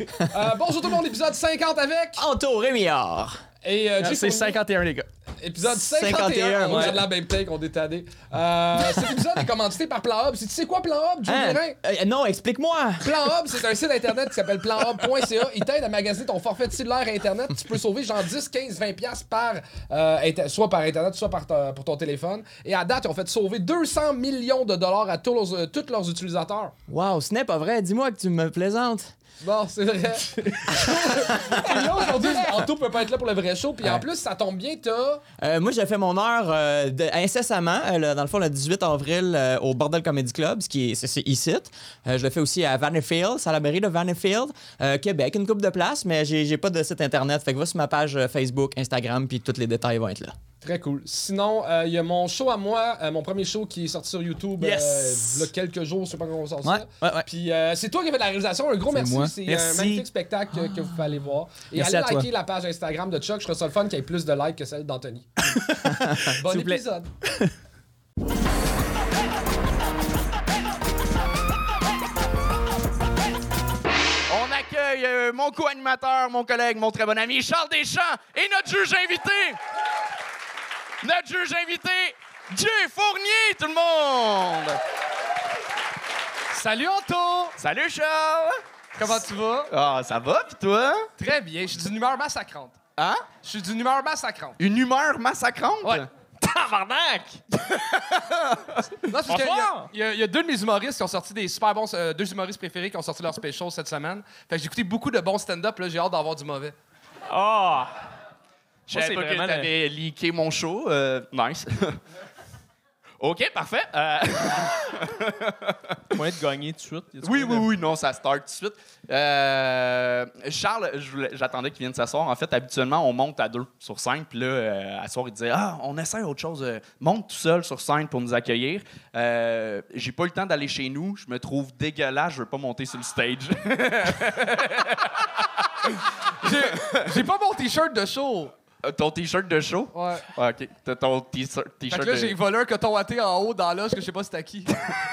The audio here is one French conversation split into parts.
Euh, bonjour tout le monde, épisode 50 avec. Anto Rémillard. Et euh, Jay C'est Fournier. 51, les gars. Épisode 51. 51, on a ouais. de la même take, on est tanné. Euh, cet épisode est commandité par Plan Hub. Tu sais quoi, Plan Hub, Joe Hein? Euh, non, explique-moi. Plan Hub, c'est un site internet qui s'appelle planhub.ca. Il t'aide à magasiner ton forfait de cellulaire internet. Tu peux sauver genre 10, 15, 20 pièces par euh, soit par internet, soit par pour ton téléphone. Et à date, ils ont fait sauver 200 millions de dollars à tous leurs, euh, tous leurs utilisateurs. Wow, ce n'est pas vrai. Dis-moi que tu me plaisantes. Bon, c'est vrai. Puis là, aujourd'hui, Anto peut pas être là pour le vrai show. Puis en plus, ça tombe bien, t'as. Euh, moi, j'ai fait mon heure euh, de- incessamment, euh, le- dans le fond, le 18 avril, euh, au Bordel Comedy Club, ce qui est, c'est, c'est ici. Euh, je le fais aussi à Vanifield, à la mairie de Vanifield, euh, Québec, une coupe de place, mais j'ai, j'ai pas de site internet. Fait que va sur ma page euh, Facebook, Instagram, puis tous les détails vont être là. Très cool. Sinon, euh, il y a mon show à moi, euh, mon premier show qui est sorti sur YouTube Yes! euh, il y a quelques jours, je sais pas quand on sort Ouais, ça. ouais, ouais. Puis euh, c'est toi qui as fait la réalisation. Un gros merci. C'est un Merci. magnifique spectacle que, que vous pouvez aller voir. Et Merci allez à toi. liker la page Instagram de Chuck. Je trouve ça le fun qu'il y ait plus de likes que celle d'Anthony. bon épisode. On accueille euh, mon co-animateur, mon collègue, mon très bon ami Charles Deschamps et notre juge invité. Notre juge invité, Dieu Fournier, tout le monde. Salut Anto! Salut Charles. Comment tu vas? Ah, ça va, pis toi? Très bien. Je suis d'une humeur massacrante. Hein? Je suis d'une humeur massacrante. Une humeur massacrante? Ouais. Tabarnak! Non, c'est y il y, y a deux de mes humoristes qui ont sorti des super bons. euh, deux humoristes préférés qui ont sorti leur special cette semaine. Fait que j'ai écouté beaucoup de bons stand-up. Là, j'ai hâte d'avoir du mauvais. Ah! Je savais pas que t'avais leaké mon show. euh, nice. OK, parfait. Euh, moyen de gagner tout de suite. Oui, oui, de- oui, non, ça start tout de suite. Euh, Charles, j'attendais qu'il vienne s'asseoir. En fait, habituellement, on monte à deux sur scène. Puis là, euh, à soir, il disait Ah, on essaie autre chose. monte tout seul sur scène pour nous accueillir. Euh, J'ai pas eu le temps d'aller chez nous. Je me trouve dégueulasse. Je veux pas monter sur le stage. J'ai pas mon t-shirt de show. Euh, ton t-shirt de show? Ouais. Ah, OK. T'as ton t-shirt Fait t-shirt que là, de. j'ai volé un coton watté en haut dans l'âge que je sais pas c'était qui.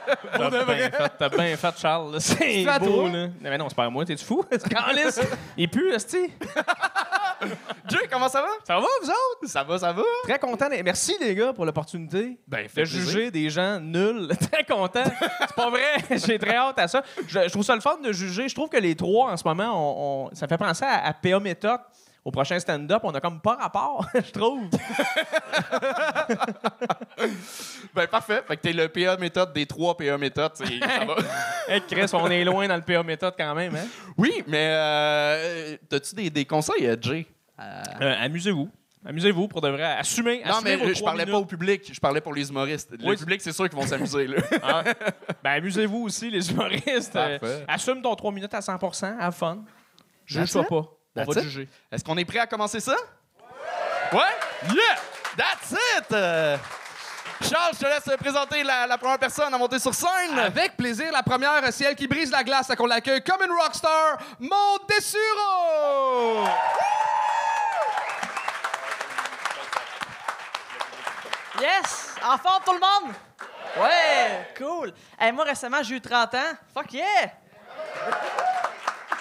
T'as bien fait, t'as bien fait, Charles. C'est C'est à beau, toi? là. Non, mais non, c'est pas à moi, t'es-tu fou? Calice! Il pue, esti. Jay, comment ça va? Ça va, vous autres? Ça va, ça va? Très content. Merci, les gars, pour l'opportunité Ben, de juger des gens nuls. Très content. C'est pas vrai. J'ai très hâte à ça. Je, je trouve ça le fun de juger. Je trouve que les trois, en ce moment, on, on- ça fait penser à, à PA Méthode. Au prochain stand-up, on a comme pas rapport, je trouve. Ben, parfait. Fait que t'es le PA méthode des trois PA méthodes. Ça va. Hey, Chris, on est loin dans le PA Méthode quand même, hein? Oui, mais euh, t'as-tu des, des conseils, euh, Jay? Euh, amusez-vous. Amusez-vous pour de vrai. Assumez. Non, assumez mais vos je parlais pas au public, je parlais pour les humoristes. Le Oui. public, c'est sûr qu'ils vont s'amuser. là. Ah. Ben, amusez-vous aussi, les humoristes. Euh, Parfait. assume ton 3 minutes à 100% have fun. Juge-toi it. pas. On va it? juger. Est-ce qu'on est prêt à commencer ça? Ouais? Yeah! That's it! Euh, Charles, je te laisse présenter la, la première personne à monter sur scène. Avec plaisir, la première, c'est elle qui brise la glace, à qu'on l'accueille comme une rockstar, Maud Dessureau! Yes! En forme, tout le monde? Ouais! Cool! Hey, moi, récemment, j'ai eu 30 ans. Fuck yeah!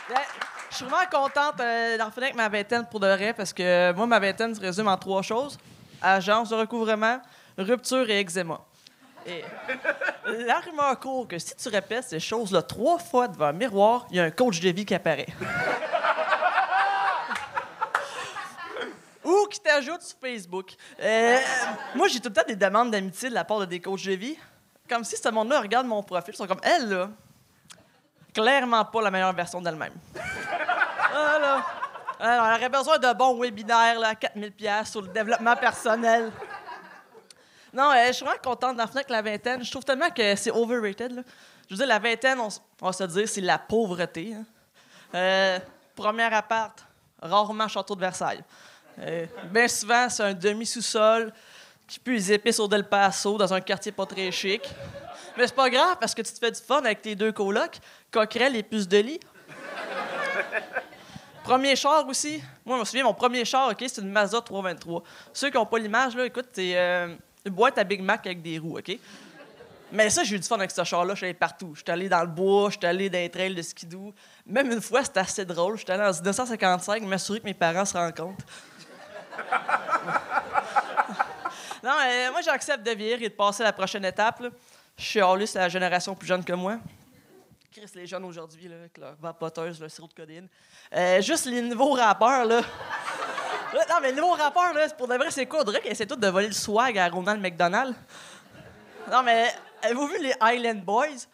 Je suis vraiment contente euh, d'en finir avec ma vingtaine pour de vrai parce que moi, ma vingtaine se résume en trois choses agence de recouvrement, rupture et eczéma. Et la rumeur court que si tu répètes ces choses-là trois fois devant un miroir, il y a un coach de vie qui apparaît. Ou qui t'ajoute sur Facebook. Euh, moi, j'ai tout le temps des demandes d'amitié de la part de des coachs de vie. Comme si ce monde-là regarde mon profil, ils sont comme elle, là. Clairement pas la meilleure version d'elle-même. Ah, là. Alors, elle aurait besoin d'un bon webinaire, là, à 4000$ sur le développement personnel. Non, euh, je suis vraiment contente d'en finir avec la vingtaine. Je trouve tellement que c'est overrated. Je veux dire, la vingtaine, on va se dire, c'est la pauvreté. hein. Euh, premier appart, rarement château de Versailles. Euh, bien souvent, c'est un demi-sous-sol qui pue les épices au Del Paso dans un quartier pas très chic. Mais c'est pas grave parce que tu te fais du fun avec tes deux colocs, coquerelles et puces de lit. Premier char aussi. Moi, je me souviens, mon premier char, OK, c'est une Mazda 323. Ceux qui n'ont pas l'image, là, écoute, c'est euh, une boîte à Big Mac avec des roues, OK? Mais ça, j'ai eu du fun avec ce char-là. Je suis allé partout. Je suis allé dans le bois, je suis allé dans les trails de skidoo. Même une fois, c'était assez drôle. Je suis allé en 1955 m'assurer que mes parents se rencontrent. non, mais moi, j'accepte de vieillir et de passer à la prochaine étape. Je suis allé c'est la génération plus jeune que moi. Chris, les jeunes aujourd'hui, là, avec leur vapoteuse, leur sirop de codéine. Euh, juste les nouveaux rappeurs, là. Non, mais les nouveaux rappeurs, là, pour de vrai, c'est quoi? On dirait qu'ils essaient de voler le swag à Ronald McDonald. Non, mais avez-vous vu les Island Boys?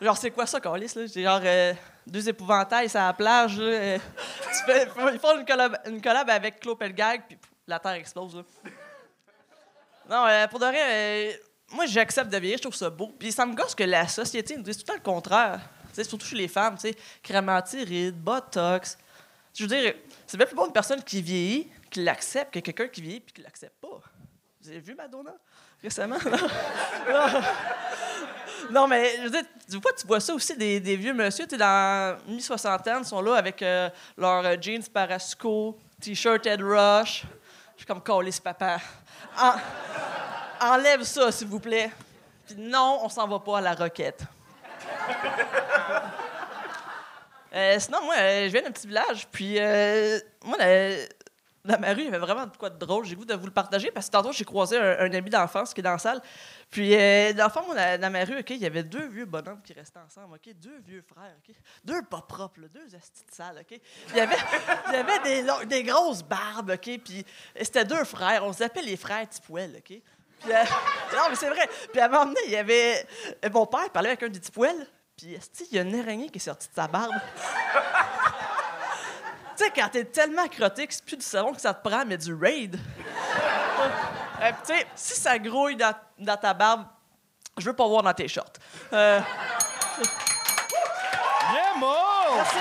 Genre, c'est quoi ça, Carlis? C'est genre euh, deux épouvantails sur la plage. Euh, tu fais- ils font une collab, une collab avec Claude Pelgag, puis la Terre explose. Là. Non, euh, pour de vrai, moi, j'accepte de vieillir, je trouve ça beau. Puis ça me gosse que la société nous dise tout le temps le contraire. Tu surtout chez les femmes, tu sais, botox. Je veux dire, c'est bien plus bon une personne qui vieillit, qui l'accepte, que quelqu'un qui vieillit puis qui l'accepte pas. Vous avez vu Madonna récemment? non, mais je veux dire, des fois, tu vois ça aussi, des, vieux monsieur, tu dans mi-soixantaine, sont là avec euh, leurs euh, jeans Parasco, t-shirt Ed Rush. Je suis comme, ce papa. En- enlève ça, s'il vous plaît. Puis non, on s'en va pas à la roquette. Euh, sinon, moi, euh, je viens d'un petit village, puis euh, moi, la- dans ma rue, il y avait vraiment de quoi de drôle. J'ai goût de vous le partager parce que tantôt, j'ai croisé un, un ami d'enfance qui est dans la salle. Puis, dans le moi, dans, ma rue, il y avait deux vieux bonhommes qui restaient ensemble? Deux vieux frères? Deux pas propres, deux astis de OK? Il y avait, il y avait des, grosses barbes, OK? Puis, c'était deux frères. On s'appelait les frères Tipouel, OK? Puis, euh, non, mais c'est vrai. Puis, à un moment donné, il y avait... euh, Mon père parlait avec un des Tipouel, puis, esti, il y a une araignée qui est sortie de sa barbe? Tu sais, quand t'es tellement crotté que c'est plus du savon que ça te prend, mais du raid. Euh, tu sais, si ça grouille dans, dans ta barbe, je veux pas voir dans tes shorts. Euh, Yeah, Mo! merci.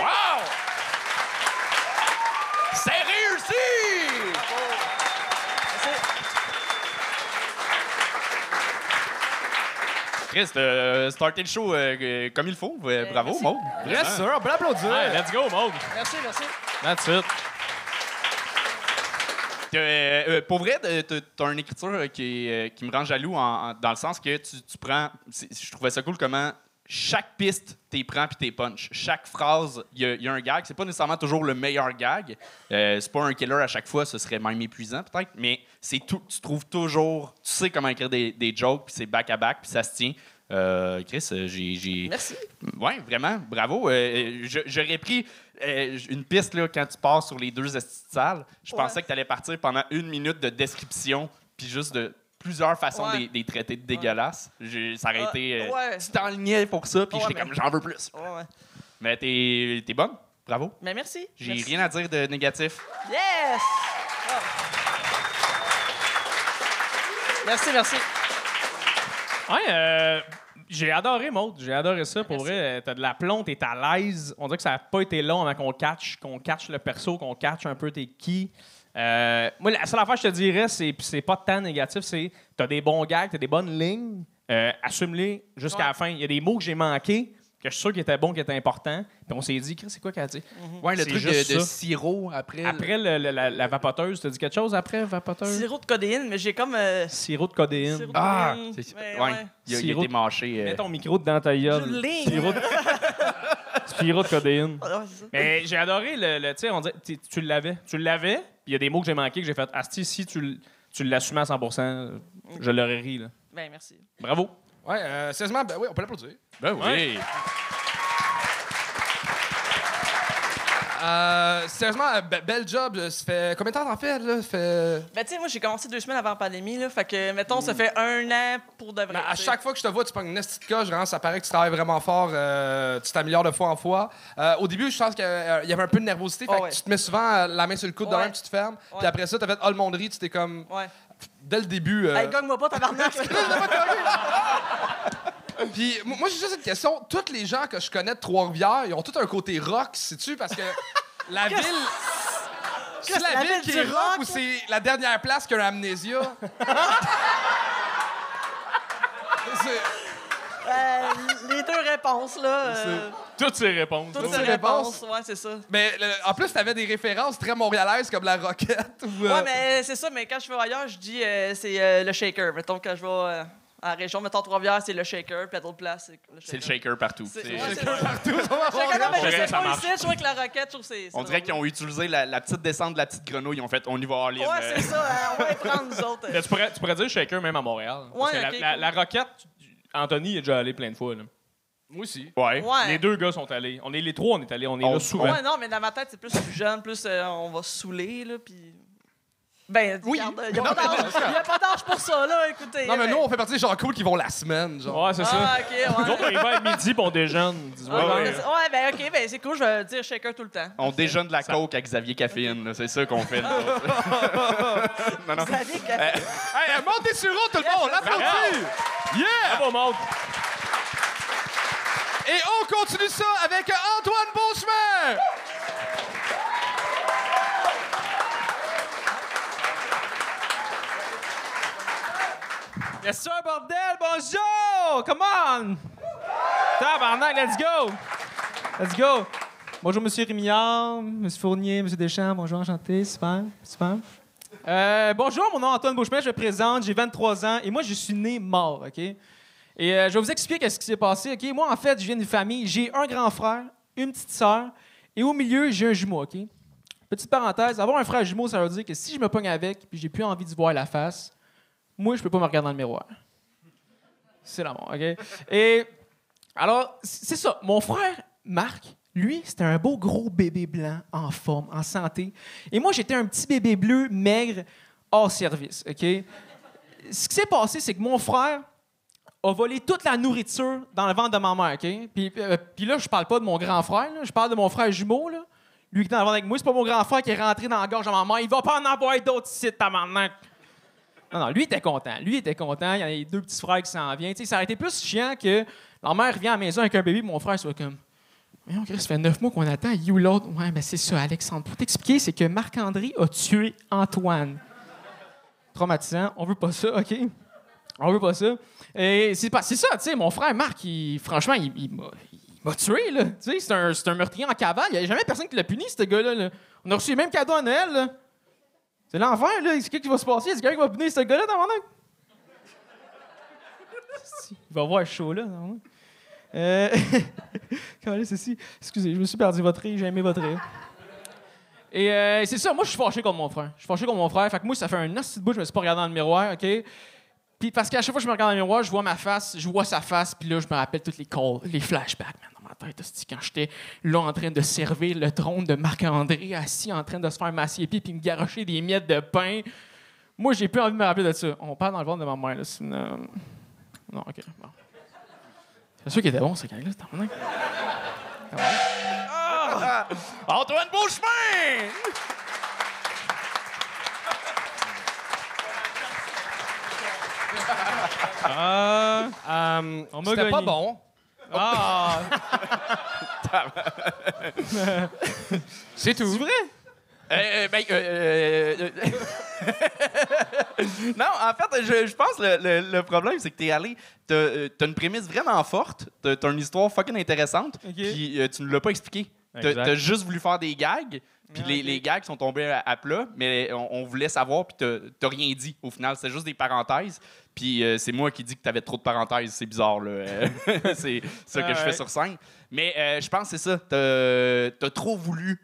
C'est réussi! Chris, starté le show euh, euh, comme il faut. Euh, bravo, merci. Maud. Yes, Vraiment. sir, on peut l'applaudir. Ouais. let's go, Maud. Merci, merci. That's it. Euh, euh, pour vrai, euh, t'as une écriture euh, qui, euh, me rend jaloux en- en- dans le sens que tu, tu prends. Je trouvais ça cool comment chaque piste, t'es prends puis t'es punch. Chaque phrase, il y, y a un gag. C'est pas nécessairement toujours le meilleur gag. Euh, c'est pas un killer à chaque fois, ce serait même épuisant peut-être, mais c'est tout. Tu trouves toujours. Tu sais comment écrire des, des jokes, puis c'est back à back, puis ça se tient. Euh, Chris, euh, j'ai. Merci. oui, vraiment, bravo. Euh, je- J'aurais pris euh, une piste là, quand tu pars sur les deux salles. Je Ouais. pensais que tu allais partir pendant une minute de description, puis juste de plusieurs façons Ouais. des, des traités de dégueulasses. Ça aurait Ouais, été. euh. Tu t'enlignais pour ça, puis j'étais mais- comme j'en veux plus. Mais t'es es bonne, bravo. Mais merci. J'ai rien à dire de négatif. Yes! Ah. Merci, merci. Ouais, euh, j'ai adoré, Maud. J'ai adoré ça. Pour Merci. vrai, t'as de la plombe, t'es à l'aise. On dirait que ça n'a pas été long avant qu'on catch, qu'on catch le perso, qu'on catch un peu t'es qui. Euh, moi, la seule affaire que je te dirais, c'est, c'est pas tant négatif, c'est t'as des bons gags, t'as des bonnes lignes. euh, assume-les jusqu'à Ouais. la fin. Il y a des mots que j'ai manqués, que je suis sûr qu'ils étaient bons, qui étaient importants. Puis on s'est dit, Chris, c'est quoi qu'elle a dit? Ouais, le C'est truc de, sirop après. Après le- le- la, la vapoteuse, t'as dit quelque chose après, vapoteuse? Sirop de codéine, mais j'ai comme. euh, Sirop de codéine. Sirop de Ah, codéine. c'est Mais ouais. ouais. Il, a, il a Sirop- été mâché. euh, Mets ton micro dans ta gueule. Sirop de... Sirop de codéine. Ah. Mais j'ai adoré le, le- tu sais, on dirait, tu tu l'avais, tu l'avais, puis il y a des mots que j'ai manqués que j'ai fait Asti, si tu, tu l'assumais à 100%, je l'aurais ri là. Ben, merci. Bravo. Ouais, euh, sérieusement, ben oui, on peut l'applaudir. Ben oui. Euh, sérieusement, euh, be- bel job. là. Ça fait combien de temps t'en fais, là? Ça fait... Ben, tu sais, moi, j'ai commencé deux semaines avant la pandémie, là. Fait que, mettons, ça fait un an pour de vrai. À tu sais. chaque fois que je te vois, tu prends une petite coche, vraiment, ça paraît que tu travailles vraiment fort, euh, tu t'améliores de fois en fois. Euh, au début, je pense qu'il y avait un peu de nervosité, fait Oh, que ouais. tu te mets souvent euh, la main sur le coude, de Ouais. même, tu te fermes. Puis Ouais. après ça, t'as fait oh le monderie, tu t'es comme. Ouais. Dès le début. euh, Hey, gagne-moi pas, tabarnak! Puis moi, j'ai juste une question. Tous les gens que je connais de Trois-Rivières, ils ont tous un côté rock, sais-tu? Parce que la ville. C'est la la ville qui est rock ou c'est la dernière place qu'un amnésia? C'est- Euh, les deux réponses, là. euh, Toutes ces réponses. toutes Toutes ces ces réponses. Ouais, c'est ça. Mais le- en plus, t'avais des références très montréalaises comme la Roquette. ou, euh, Ouais, mais c'est ça, mais quand je vais ailleurs, je dis euh, c'est euh, le shaker. Mettons, quand je vais euh, À la région, mettons Trois-Rivières, c'est le shaker, puis à d'autres places, c'est le shaker. C'est le shaker partout. C'est C'est- ouais, c'est- Shaker partout. Shaker, non, mais je sais ça pas marche. ici, je trouve que la roquette, je trouve que c'est. c'est On dirait drôle. qu'ils ont utilisé la, la petite descente de la petite grenouille. Ils ont fait on y va all in. Ouais, euh. c'est ça, hein, on va y prendre nous autres. Mais tu, pourrais, tu pourrais dire shaker même à Montréal. Parce Ouais, que la- ok, la, cool. la Roquette, Anthony est déjà allé plein de fois. là. Moi aussi. Ouais. Ouais. Les deux gars sont allés. On est les trois, on est allés. On est On- là souvent. Ouais, non, mais dans ma tête, c'est plus plus jeune, plus euh, on va se saouler, là, puis. Ben, Oui. regarde, il n'y a pas d'âge il y a pas d'âge pour ça, là, écoutez. Non, mais ben- nous, on fait partie des gens cool qui vont la semaine, genre. Ouais, c'est ça. Ah, ok, Nous autres, on ouais. y va à midi puis on déjeune. Ah, Ouais, ouais, ouais. ouais, ben, ok, ben, c'est cool, je vais dire shaker tout le temps. On déjeune de la coke avec Xavier Caféine. là. C'est ça qu'on fait. non, non. Vous savez que. Hey, montez sur haut, tout le monde, on applaudit! Yeah! Bravo, Maud. Et on continue ça avec Antoine Beauchemin! Yes, sir, bordel! Bonjour! Come on! Tabarnak, let's go! Let's go! Bonjour, Monsieur Rémillard, Monsieur Fournier, Monsieur Deschamps. Bonjour, enchanté. Super, super. Euh, bonjour, mon nom est Antoine Beauchemin, je me présente, j'ai 23 ans et moi, je suis né mort, OK? Et euh, je vais vous expliquer ce qui s'est passé, OK? Moi, en fait, je viens d'une famille, j'ai un grand frère, une petite sœur et au milieu, j'ai un jumeau, OK? Petite parenthèse, avoir un frère jumeau, ça veut dire que si je me pogne avec puis j'ai plus envie de voir la face, moi, je peux pas me regarder dans le miroir. C'est l'amour, OK? Et alors, c'est ça. Mon frère, Marc, lui, c'était un beau gros bébé blanc, en forme, en santé. Et moi, j'étais un petit bébé bleu, maigre, hors service, OK? Ce qui s'est passé, c'est que mon frère a volé toute la nourriture dans le ventre de ma mère, OK? Puis, euh, puis là, je parle pas de mon grand frère, là. je parle de mon frère jumeau, là. Lui qui est dans le ventre avec moi, c'est pas mon grand frère qui est rentré dans la gorge de ma mère. Il va pas en avoir d'autres sites, tabarnak! Non, non, lui était content. Lui était content. Il y a les deux petits frères qui s'en viennent. Ça aurait été plus chiant que la mère vient à la maison avec un bébé, mon frère soit comme. Mais on ça fait neuf mois qu'on attend. You l'autre? Ouais, mais c'est ça, Alexandre. Pour t'expliquer, c'est que Marc-André a tué Antoine. Traumatisant. On veut pas ça, OK? On veut pas ça. Et c'est c'est ça, tu sais, mon frère Marc, il- franchement, il, m'a tué, là. Tu sais, c'est un, un meurtrier en cavale. Il n'y a jamais personne qui l'a puni, ce gars-là. là. On a reçu les mêmes cadeaux à Noël, là. C'est l'enfer, là. C'est quoi qui va se passer? Est-ce quelqu'un qui va punir ce gars-là dans mon œil? Il va voir chaud, là. non? Euh... Comment est ceci? Excusez, je me suis perdu votre rire, j'ai aimé votre rire. Et euh, c'est ça, moi, je suis fâché contre mon frère. Je suis fâché contre mon frère. Fait que moi, ça fait un assez de bout, je me suis pas regardé dans le miroir, OK? Puis parce qu'à chaque fois que je me regarde dans le miroir, je vois ma face, je vois sa face, puis là, je me rappelle tous les calls, les flashbacks, man, tête. Quand j'étais là en train de servir le trône de Marc-André, assis en train de se faire masser les pieds, puis me garocher des miettes de pain. Moi, j'ai plus envie de me rappeler de ça. On parle dans le ventre de ma mère, là. une, euh, Non, OK. Bon. C'est sûr qu'il était bon, ce gars-là, tabarnak. Antoine Beauchemin! Ah, Euh, On m'a C'était pas bon. ah, C'est tout. c'est vrai? Euh, euh, ben, euh, non, en fait, je, je pense que le, le- le problème, c'est que t'es allé. T'as t'as une prémisse vraiment forte, t'as t'as une histoire fucking intéressante, Ok. puis tu ne l'as pas expliqué. T'as Exact. t'as juste voulu faire des gags, puis Ah, les, ok. les gags sont tombés à, à plat, mais on, on voulait savoir, puis t'as- t'as rien dit au final. C'est juste des parenthèses, puis euh, c'est moi qui dis que t'avais trop de parenthèses. C'est bizarre, là. Euh, c'est ça que Ah, je fais ouais. sur scène. Mais euh, je pense que c'est ça. T'as as trop voulu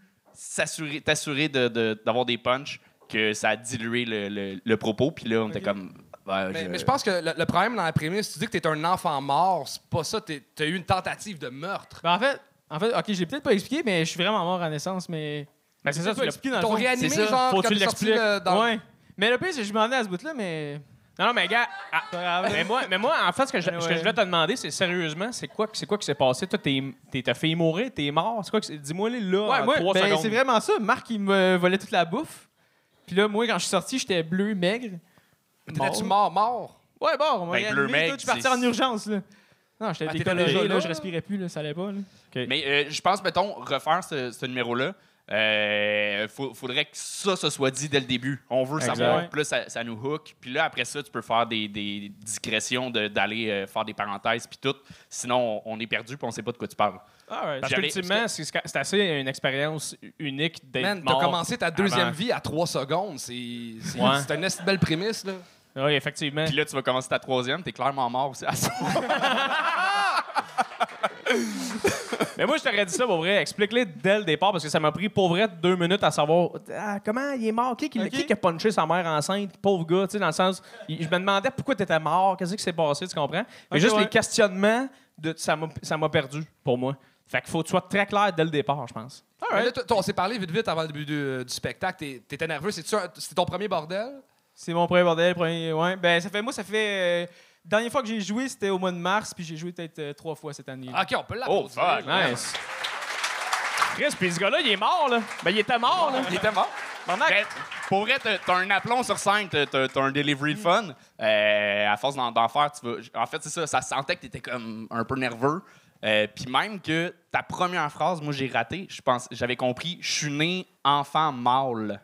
t'assurer de- de- d'avoir des punchs que ça a dilué le, le- le propos. Puis là, on était comme. Mais, je- mais je pense que le, le problème dans la prémisse, tu dis que t'es un enfant mort, c'est pas ça, t'as eu une tentative de meurtre. Ben, en fait, en fait, ok, je l'ai peut-être pas expliqué, mais je suis vraiment mort à naissance, mais. Ben, c'est ça, tu l'as expliqué dans le t'ont réanimé, genre, Faut que quand tu l'expliques. le- dans- Ouais. Mais le pire, c'est que je m'en ai à ce bout-là, mais. Non, non, mais gars, ah, mais, moi, mais moi, en fait, ce que je, ce que je voulais te demander, c'est sérieusement, c'est quoi, c'est quoi qui s'est passé? Toi, t'es- t'as fait mourir, t'es mort? C'est quoi que Dis-moi là, Ouais, en moi, trois ben, secondes. c'est vraiment ça. Marc, il me volait toute la bouffe. Puis là, moi, quand je suis sorti, j'étais bleu, maigre. T'étais-tu mort, mort? Ouais, on m'a Ben, bleu, maigre, parti c'est- en urgence, là. Non, j'étais Ah, décoloré, là, là? je respirais plus, là, ça allait pas, là. Mais euh, je pense, mettons, refaire ce, ce numéro-là, il faudrait que ça se soit dit dès le début. On veut Exact. savoir. Puis là, ça, ça nous hook. Puis là, après ça, tu peux faire des, des discrétions de- d'aller euh, faire des parenthèses puis tout. Sinon, on, on est perdu puis on sait pas de quoi tu parles. Ah ouais, Parce qu'ultimement, c'est assez une expérience unique d'être Man, t'as commencé ta deuxième avant. vie à 3 secondes. C'est Ouais. c'est une assez belle prémisse, là. Oui, effectivement. Puis là, tu vas commencer ta troisième, t'es clairement mort aussi à ça. Mais moi, je t'aurais dit ça pour vrai. Explique-les dès le départ parce que ça m'a pris pour vrai deux minutes à savoir ah, comment il est mort? Qui, qui, qui a punché sa mère enceinte? Pauvre gars, tu sais, dans le sens. il- Je me demandais pourquoi tu étais mort, qu'est-ce qui s'est passé, tu comprends? Mais juste ouais. les questionnements, de, ça m'a ça m'a perdu pour moi. Fait qu'il faut que tu sois très clair dès le départ, je pense. Là, on s'est parlé vite vite avant le début du, du spectacle. T'es- T'étais nerveux. C'était ton premier bordel? C'est mon premier bordel, premier. Ouais. Ben, ça fait, moi, ça fait. euh, dernière fois que j'ai joué, c'était au mois de mars, puis j'ai joué peut-être euh, trois fois cette année. Ok, on peut Oh, l'applaudir. fuck. Nice. Chris, puis ce gars-là, il est mort, là. Ben, il était mort, là. Il était mort. Ben, pour vrai, t'as un aplomb sur scène, t'as un delivery de fun. Euh, à force d'en faire, tu vas. En fait, c'est ça, ça sentait que t'étais comme un peu nerveux. Euh, Puis même que ta première phrase, moi j'ai raté, je pense, j'avais compris, je suis né enfant mâle.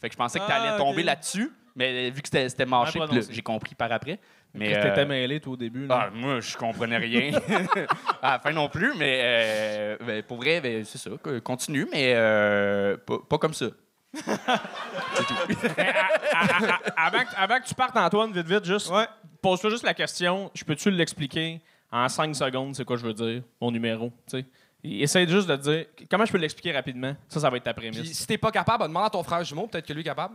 Fait que je pensais que t'allais Ah, tomber là-dessus, mais vu que c'était mâché, j'ai compris par après. Mais euh, T'étais mêlé, toi, au début, là. ah, moi, je comprenais rien. à la fin non plus, mais euh, ben, pour vrai, ben, c'est ça. que- Continue, mais euh, pas, pas comme ça. c'est tout. avant, que, avant que tu partes, Antoine, vite, vite, juste Ouais. pose-toi juste la question. Je peux-tu l'expliquer en 5 secondes, c'est quoi je veux dire, mon numéro, tu sais? Essaye juste de te dire comment je peux l'expliquer rapidement? Ça, ça va être ta Puis prémisse. si t'es pas capable, demande à ton frère jumeau. Peut-être que lui est capable.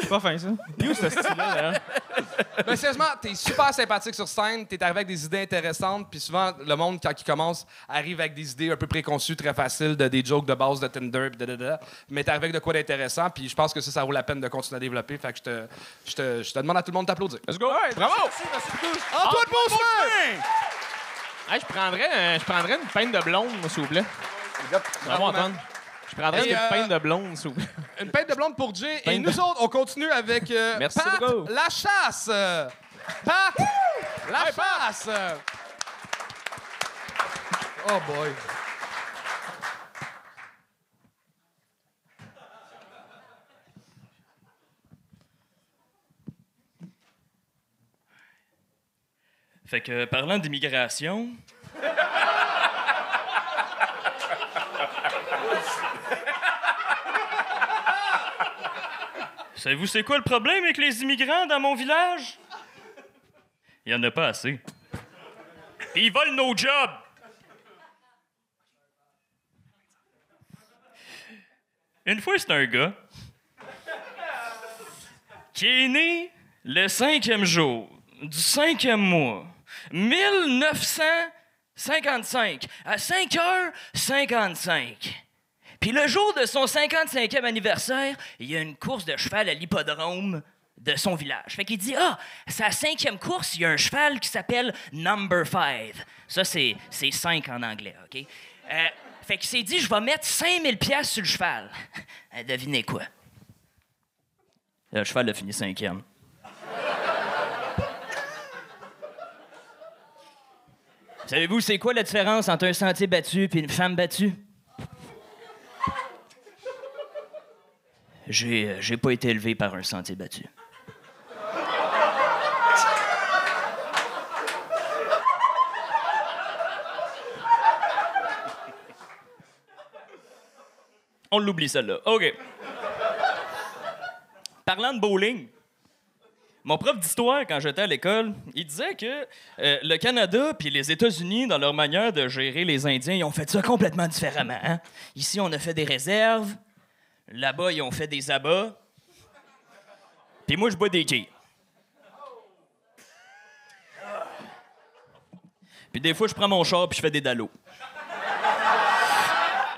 C'est pas fin, ça. Où ce style-là, d'ailleurs? Mais sérieusement, t'es super sympathique sur scène, t'es arrivé avec des idées intéressantes, puis souvent, le monde, quand il commence, arrive avec des idées un peu préconçues, très faciles, de, des jokes de base de Tinder, puis da, da, da. mais t'es arrivé avec de quoi d'intéressant, puis je pense que ça, ça vaut la peine de continuer à développer, fait que je te, je te, je te demande à tout le monde d'applaudir. Let's go! Bravo! Antoine Beauchemin! Hey, je, prendrais, un- je prendrais une peine de blonde, s'il vous plaît. Bravo, Antoine. Je prendrais une euh, peine de blonde, s'il vous plaît. Une pinte de blonde pour Jay, et nous de- autres, on continue avec euh, Merci Pat beaucoup. La Chasse! Pat La Chasse! Oh boy. Fait que, parlant d'immigration. Savez-vous c'est quoi le problème avec les immigrants dans mon village? Il y en a pas assez. Ils volent nos jobs. Une fois, c'est un gars qui est né le cinquième jour du cinquième mois 1955 à 5h55. Puis le jour de son 55e anniversaire, il y a une course de cheval à l'hippodrome de son village. Fait qu'il dit Ah, sa cinquième course, il y a un cheval qui s'appelle Number Five. Ça, c'est, c'est 5 en anglais, OK? Euh, fait qu'il s'est dit Je vais mettre 5000 pièces sur le cheval. Euh, devinez quoi? Le cheval a fini cinquième. Savez-vous c'est quoi la différence entre un sentier battu et une femme battue? J'ai, euh, j'ai pas été élevé par un sentier battu. On l'oublie celle-là. OK. Parlant de bowling, mon prof d'histoire, quand j'étais à l'école, il disait que euh, le Canada puis les États-Unis, dans leur manière de gérer les Indiens, ils ont fait ça complètement différemment. hein. Ici, on a fait des réserves. Là-bas, ils ont fait des abats. Puis moi, je bois des quilles. Puis des fois, je prends mon char puis je fais des dallos.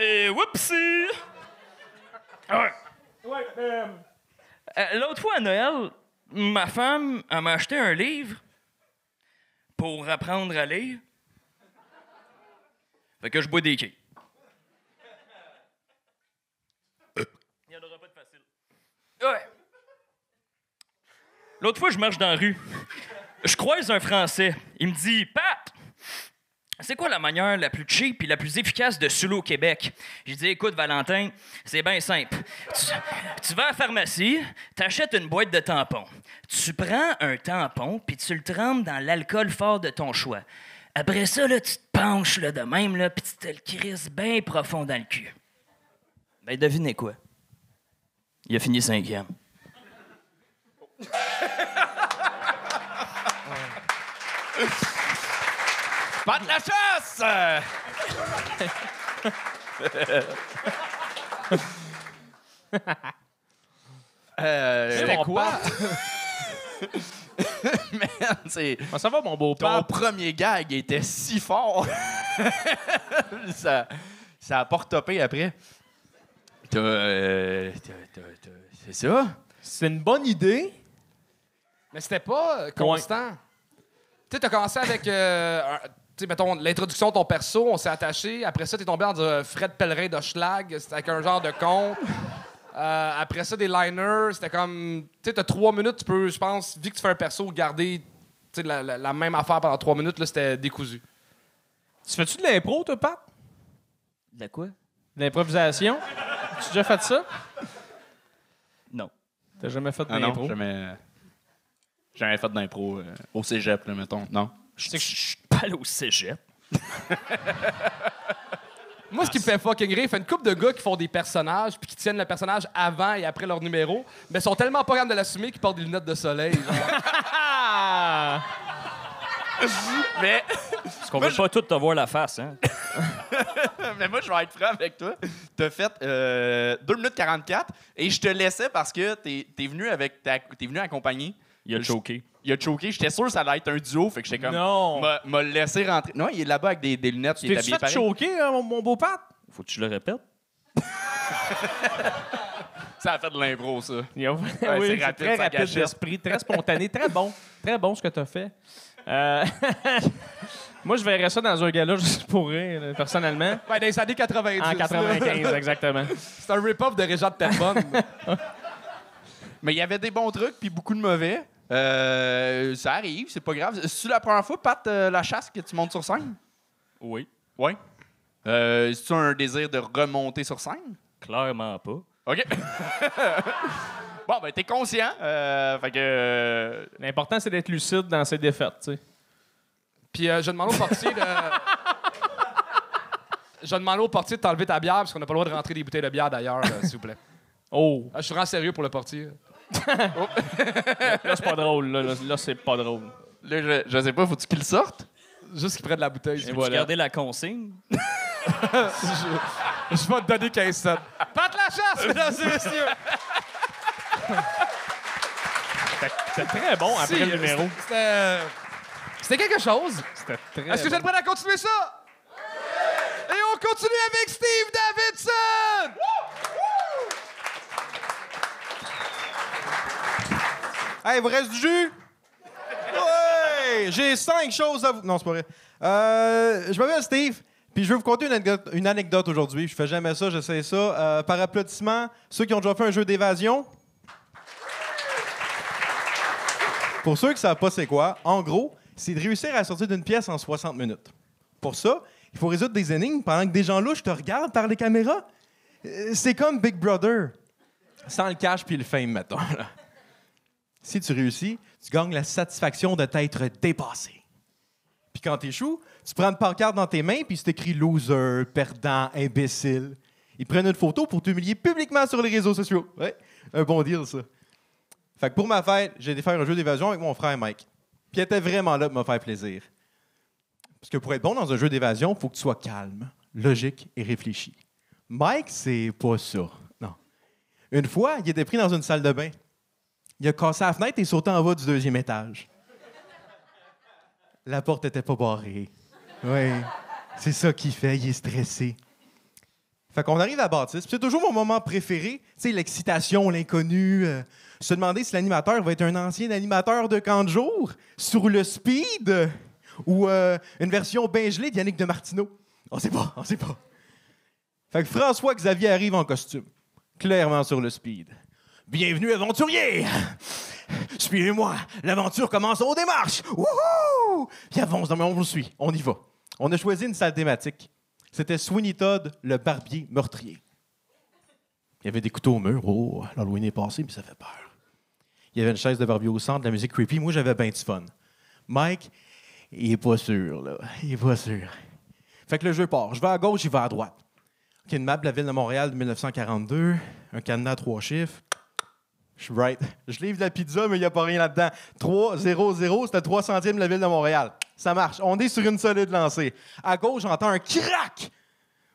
Et whoopsie! Ouais. Ouais, euh, euh, L'autre fois à Noël, ma femme elle m'a acheté un livre pour apprendre à lire. Fait que je bois des quilles. Il n'y en aura pas de facile. Ouais. L'autre fois, je marche dans la rue. Je croise un Français. Il me dit Pat, c'est quoi la manière la plus cheap et la plus efficace de sous au Québec? J'ai dit, écoute, Valentin, c'est bien simple. Tu, vas à la pharmacie, t'achètes une boîte de tampons. Tu prends un tampon, puis tu le trempes dans l'alcool fort de ton choix. Après ça, là, tu te penches de même, là, puis tu te le bien profond dans le cul. Ben, devinez quoi? Il a fini cinquième. Pas de la chasse! euh, C'était quoi? Man, c'est... Ça va, mon beau Ton premier gag était si fort. ça, ça a pas retopé après. T'as, euh, t'as- t'as- t'as- c'est ça? C'est une bonne idée. Mais c'était pas euh, constant. Tu sais, t'as commencé avec, euh, un- tu sais, mettons, l'introduction de ton perso, on s'est attaché. Après ça, t'es tombé dans euh, Fred Pellerin de Schlag, c'était avec un genre de conte. Euh, après ça, des liners, c'était comme. Tu sais, t'as trois minutes, tu peux, je pense, vu que tu fais un perso, garder tu sais, la, la- la même affaire pendant trois minutes, là, c'était décousu. Tu fais-tu de l'impro, toi, Pat? De quoi? De l'improvisation? Tu as déjà fait ça? Non. T'as jamais fait Ah non, l'impro? jamais, jamais fait d'impro euh, au cégep, là, mettons. Non. Je sais que je suis pas allé au cégep. Moi, ce qui me fait fucking rire, il fait une couple de gars qui font des personnages puis qui tiennent le personnage avant et après leur numéro, mais sont tellement pas capables de l'assumer qu'ils portent des lunettes de soleil. genre. Mais, Parce qu'on veut pas tout te voir la face, hein? mais moi, je vais être franc avec toi. T'as fait euh, 2 minutes 44 et je te laissais parce que t'es es venu avec ta, t'es venu accompagner. Il a choqué. Il a choqué. J'étais sûr que ça allait être un duo, fait que j'étais comme. Non. M'a, m'a laissé rentrer. Non, il est là-bas avec des, des lunettes. Tu il est t'es-tu habillé fait choquer, hein, mon, mon beau Pat? Faut que tu le répètes. Ça a fait de l'impro, ça. Oui, c'est très rapide d'esprit, très spontané, très bon. Très bon ce que tu as fait. Euh, Moi, je verrais ça dans un gala juste pour rire, là, personnellement. Ouais, dans les années 90. En là. 95, exactement. C'est un rip-off de Régent de Terrebonne. Mais il y avait des bons trucs puis beaucoup de mauvais. Euh, ça arrive, c'est pas grave. C'est-tu la première fois, Pat, euh, la chasse, que tu montes sur scène? Oui. Oui. Euh, C'est-tu un désir de remonter sur scène? Clairement pas. OK. Bon, ben, t'es conscient. Euh, fait que. euh, L'important, c'est d'être lucide dans ses défaites, tu sais. Puis euh, je demande au portier de. Je demande au portier de t'enlever ta bière parce qu'on n'a pas le droit de rentrer des bouteilles de bière d'ailleurs, euh, s'il vous plaît. Oh, Ah, je suis vraiment sérieux pour le portier. là, c'est pas drôle. Là, là, là, c'est pas drôle. Là, je, je sais pas, faut-tu qu'il sorte? Juste qu'il prenne la bouteille. Je, veux garder la consigne? je vais te donner 15 cents. Pâte la chasse, mesdames et messieurs! C'était très bon après Si, le numéro. C'était. euh, C'était quelque chose. C'était très Est-ce que vous êtes bon. prêts à continuer ça? Et on continue avec Steve Davidson! Hey, vous reste du jus? Ouais! J'ai cinq choses à vous. Non, c'est pas vrai. Euh, je m'appelle Steve, puis je vais vous conter une anecdote, une anecdote aujourd'hui. Je fais jamais ça, j'essaie ça. Euh, par applaudissement, ceux qui ont déjà fait un jeu d'évasion. Pour ceux qui ne savent pas c'est quoi, en gros, c'est de réussir à sortir d'une pièce en 60 minutes. Pour ça, il faut résoudre des énigmes pendant que des gens louches te regardent par les caméras. Euh, C'est comme Big Brother. Sans le cash puis le fame, mettons. Si tu réussis, tu gagnes la satisfaction de t'être dépassé. Puis quand t'échoues, tu prends une pancarte dans tes mains puis c'est écrit loser, perdant, imbécile. Ils prennent une photo pour t'humilier publiquement sur les réseaux sociaux. Ouais, un bon deal, ça. Fait que pour ma fête, j'ai été faire un jeu d'évasion avec mon frère Mike. Puis il était vraiment là pour me faire plaisir. Parce que pour être bon dans un jeu d'évasion, il faut que tu sois calme, logique et réfléchi. Mike, c'est pas ça. Non. Une fois, il était pris dans une salle de bain. Il a cassé la fenêtre et sauté en bas du deuxième étage. La porte était pas barrée. Oui. C'est ça qu'il fait, il est stressé. Fait qu'on arrive à Baptiste, c'est toujours mon moment préféré, tu sais, l'excitation, l'inconnu, euh, se demander si l'animateur va être un ancien animateur de camp de jour, sur le speed, ou euh, une version bien gelée d'Yannick de Martineau. On sait pas, on sait pas. Fait que François Xavier arrive en costume, clairement sur le speed. Bienvenue, aventurier! Suivez-moi, l'aventure commence, on démarche! Wouhou! Puis avance, on vous suit, on y va. On a choisi une salle thématique. C'était Sweeney Todd, le barbier meurtrier. Il y avait des couteaux au mur. Oh, l'Halloween est passé, mais ça fait peur. Il y avait une chaise de barbier au centre, de la musique creepy. Moi, j'avais bien du fun. Mike, il est pas sûr, là. Il est pas sûr. Fait que le jeu part. Je vais à gauche, il va à droite. OK, une map de la ville de Montréal de 1942, un cadenas à trois chiffres. Je suis right. Je livre la pizza, mais il n'y a pas rien là-dedans. 3-0-0, c'était 3 centièmes de la ville de Montréal. Ça marche. On est sur une solide lancée. À gauche, j'entends un crack.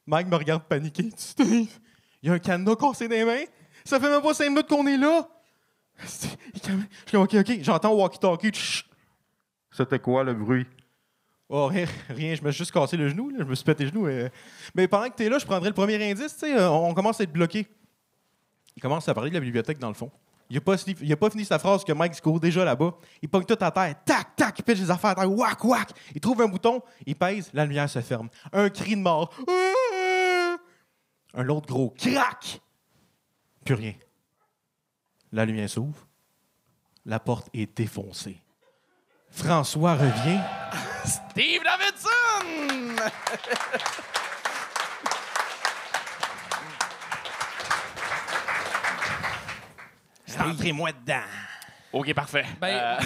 Mike me regarde paniqué. Il y a un cadenas cassé des mains. Ça fait même pas 5 minutes qu'on est là. Je suis OK, OK. J'entends walkie-talkie. C'était quoi le bruit? Oh, rien, rien, je me suis juste cassé le genou, là. je me suis pété le genou. euh. Mais pendant que tu es là, je prendrais le premier indice, tu sais, euh, on commence à être bloqué. Il commence à parler de la bibliothèque dans le fond. Il a pas, fini- il a pas fini sa phrase que Mike se court déjà là-bas. Il pogne tout à terre, tac, tac, il pêche les affaires à terre, whack, whack. Il trouve un bouton, il pèse, la lumière se ferme. Un cri de mort. Un autre gros crack. Plus rien. La lumière s'ouvre. La porte est défoncée. François revient. Steve Davidson! Rentrez-moi dedans. OK, parfait. Ben,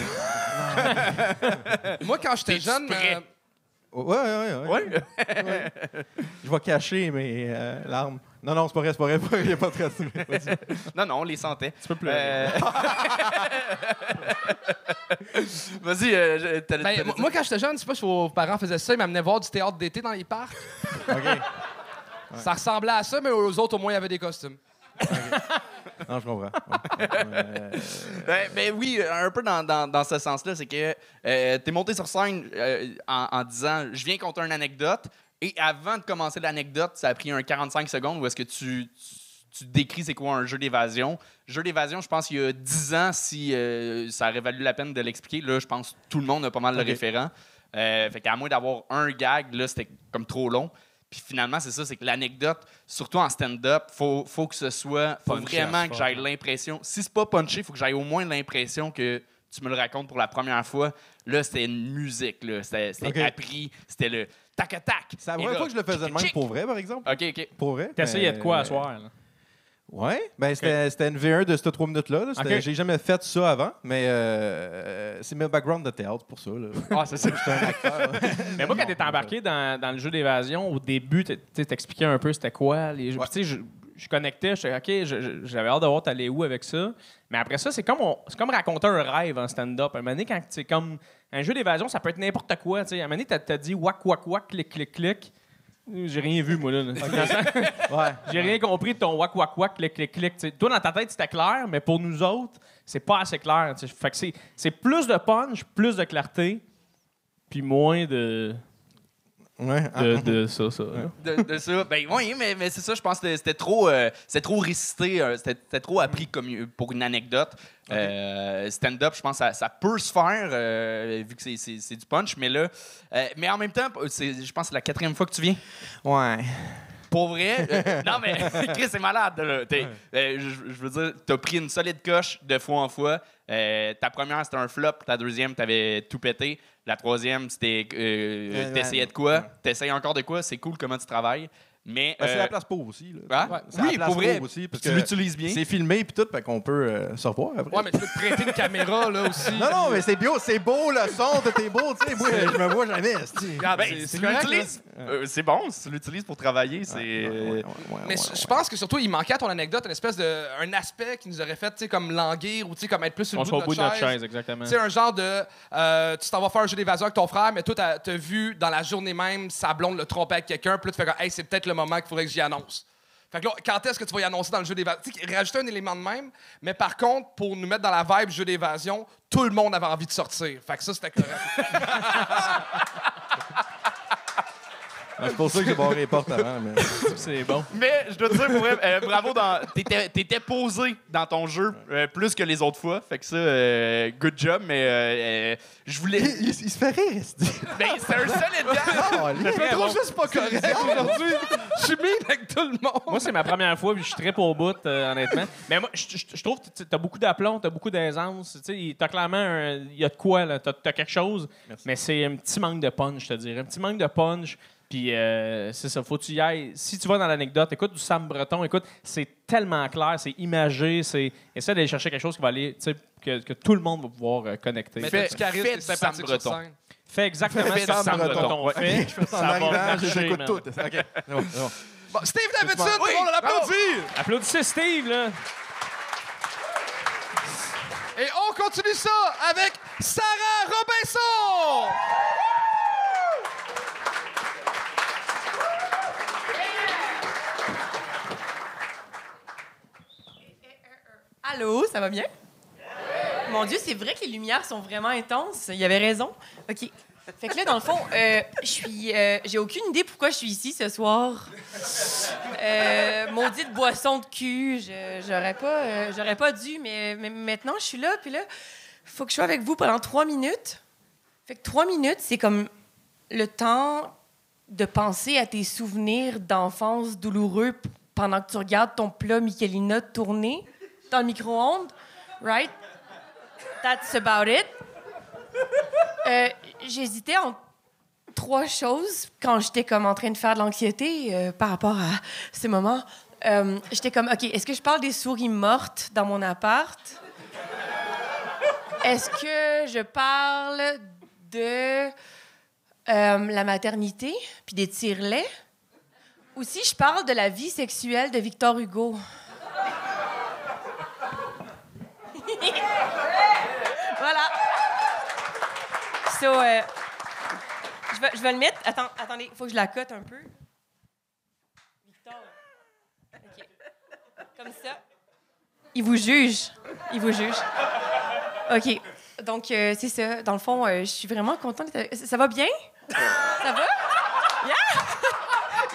Euh, Moi, quand j'étais jeune. prêt? euh, Ouais, ouais, ouais. ouais. Je vais cacher mes euh, larmes. Non, non, c'est pas vrai, c'est pas vrai. Il n'y a pas de trace. Non, non, on les sentait. Tu peux pleurer. Euh, Vas-y, euh, ben, moi- quand j'étais jeune, je sais pas si vos parents faisaient ça, ils m'amenaient voir du théâtre d'été dans les parcs. OK. Ça ressemblait à ça, mais aux autres, au moins, il y avait des costumes. Non, je comprends. Euh, Ben, ben oui, un peu dans, dans, dans ce sens-là, c'est que euh, t'es monté sur scène euh, en, en disant je viens conter une anecdote et avant de commencer l'anecdote, ça a pris un 45 secondes où est-ce que tu, tu, tu décris c'est quoi un jeu d'évasion. Jeu d'évasion, je pense qu'il y a 10 ans, si euh, ça aurait valu la peine de l'expliquer, là, je pense que tout le monde a pas mal Ok. de référents. Euh, fait qu'à moins d'avoir un gag, là, c'était comme trop long. Puis finalement, c'est ça, c'est que l'anecdote, surtout en stand-up, faut, faut que ce soit, faut vraiment que j'aille l'impression. Si c'est pas punché, faut que j'aille au moins l'impression que tu me le racontes pour la première fois. Là, c'était une musique, là. C'était c'était Ok. appris, c'était le tac-tac. C'est la première fois que je le faisais de même pour vrai, par exemple. OK, OK. Pour vrai? T'essayais de mais- quoi à soir? là? Ouais, ben c'était c'était une V1 de ces trois minutes-là. là. J'ai jamais fait ça avant, mais euh, c'est mes backgrounds de théâtre pour ça. Là. Ah, c'est ça. J'étais un acteur. Mais moi, quand t'es embarqué dans, dans le jeu d'évasion, au début, t'expliquais un peu c'était quoi les jeux. Ouais. Puis, tu sais, je, je connectais, je OK, j'avais hâte de voir t'allais où avec ça. Mais après ça, c'est comme, on- c'est comme raconter un rêve en stand-up. Un moment donné, quand c'est comme un jeu d'évasion, ça peut être n'importe quoi. tu sais. À un moment donné, t'as, t'as dit wack, wack, wack, clic, clic, clic. J'ai rien vu, moi, là. Ouais. J'ai rien compris de ton wack, wack, wack, clic, clic, clic. Toi, dans ta tête, c'était clair, mais pour nous autres, c'est pas assez clair. tu sais. Fait que c'est, c'est plus de punch, plus de clarté, puis moins de, Ouais. de, de ça, ça. de, de ça. Ben oui, mais, mais c'est ça, je pense que c'était- trop, euh, c'était trop récité, euh, c'était trop appris comme, pour une anecdote. Euh, Stand-up, je pense que ça, ça peut se faire, euh, vu que c'est- du punch, mais là, euh, mais en même temps, c'est- je pense que c'est la quatrième fois que tu viens. Ouais. Pour vrai? euh, non, mais Chris, c'est malade. là. T'es- euh, je, je veux dire, t'as pris une solide coche de fois en fois. Euh, ta première, c'était un flop. Ta deuxième, t'avais tout pété. La troisième, c'était. Euh, Ouais, T'essayais de quoi? T'essayes encore de quoi? C'est cool comment tu travailles. Mais. Ben, c'est euh, la place pour aussi. Là. hein? Ouais, c'est la Oui, place pour vrai. pour aussi, parce tu que l'utilises bien. C'est filmé puis tout, fait qu'on peut euh, se revoir après. Ouais, mais tu peux te prêter une caméra, là, aussi. Non, non, mais c'est bio, c'est beau le son, tout est beau, tu sais. Moi, je me vois jamais. Ben, c'est- si euh, c'est bon. Si tu l'utilises pour travailler, c'est. Ouais, ouais, ouais, ouais, Mais ouais, je- pense que surtout, il manquait à ton anecdote une espèce de. un aspect qui nous aurait fait, tu sais, comme languir ou, tu sais, comme être plus sur On le bout au de bout de notre chaise. chaise, exactement. Tu sais, un genre de. euh, tu t'en vas faire un jeu d'évasion avec ton frère, mais toi, t'as as vu dans la journée même sa blonde le tromper avec quelqu'un, puis là, tu fais comme, hey, c'est peut-être le moment qu'il faudrait que j'y annonce. Fait que là, quand est-ce que tu vas y annoncer dans le jeu d'évasion? Rajouter un élément de même, mais par contre, pour nous mettre dans la vibe jeu d'évasion, tout le monde avait envie de sortir. Fait que ça, c'était correct. Ah, C'est pour ça que j'ai barré les portes avant. Mais... C'est bon. Mais je dois te dire, pour vrai, euh, bravo, dans, t'étais, t'étais posé dans ton jeu euh, plus que les autres fois. Fait que ça, euh, good job, mais euh, euh, je voulais. il, il se fait rire, esti. Ben, c'est un solide gars! Ah. Je me trouve juste pas correct aujourd'hui. Je suis mis avec tout le monde. Moi, c'est ma première fois, puis je suis très pour bout, euh, honnêtement. Mais moi, je, je- je trouve que tu as beaucoup d'aplomb, tu as beaucoup d'aisance. Tu as clairement, un- il y a de quoi, là. Tu as, quelque chose, mais c'est un petit manque de punch, je te dirais. Un petit manque de punch. Puis euh, c'est ça, faut que tu y ailles. Si tu vas dans l'anecdote, écoute du Sam Breton, écoute, c'est tellement clair, c'est imagé, c'est. Essaie d'aller chercher quelque chose qui va aller, tu sais, que, que tout le monde va pouvoir euh, connecter. Mais Fais- du charisme, fais du Sam Breton. Fais exactement Fais ce que Sam Breton. Breton Ouais. fait. Je fais ça en Ça va arrivant, marcher, j'écoute man. tout. OK, c'est bon, c'est bon. Bon, Steve Davidson, tout le monde l'applaudit! Applaudissez Steve, là. Et on continue ça avec Sarah Robinson! Allô, ça va bien? Mon Dieu, c'est vrai que les lumières sont vraiment intenses. Il y avait raison. OK. Fait que là, dans le fond, euh, je suis, euh, j'ai aucune idée pourquoi je suis ici ce soir. Euh, maudite boisson de cul, j'aurais pas, pas dû, mais, maintenant je suis là, puis là, faut que je sois avec vous pendant trois minutes. Fait que trois minutes, c'est comme le temps de penser à tes souvenirs d'enfance douloureux pendant que tu regardes ton plat Michelina tourner dans le micro-ondes, right? That's about it. Euh, J'hésitais en trois choses quand j'étais comme en train de faire de l'anxiété euh, par rapport à ces moments. Euh, j'étais comme, OK, est-ce que je parle des souris mortes dans mon appart? Est-ce que je parle de euh, la maternité puis des tire-laits? Ou si je parle de la vie sexuelle de Victor Hugo? voilà. So, euh, je, vais, je vais le mettre. Attends, attendez, il faut que je la cote un peu. Victor. OK. Comme ça. Il vous juge. Il vous juge. OK. Donc, euh, c'est ça. Dans le fond, euh, je suis vraiment contente. d'être- Ça va bien? Ça va? Yeah!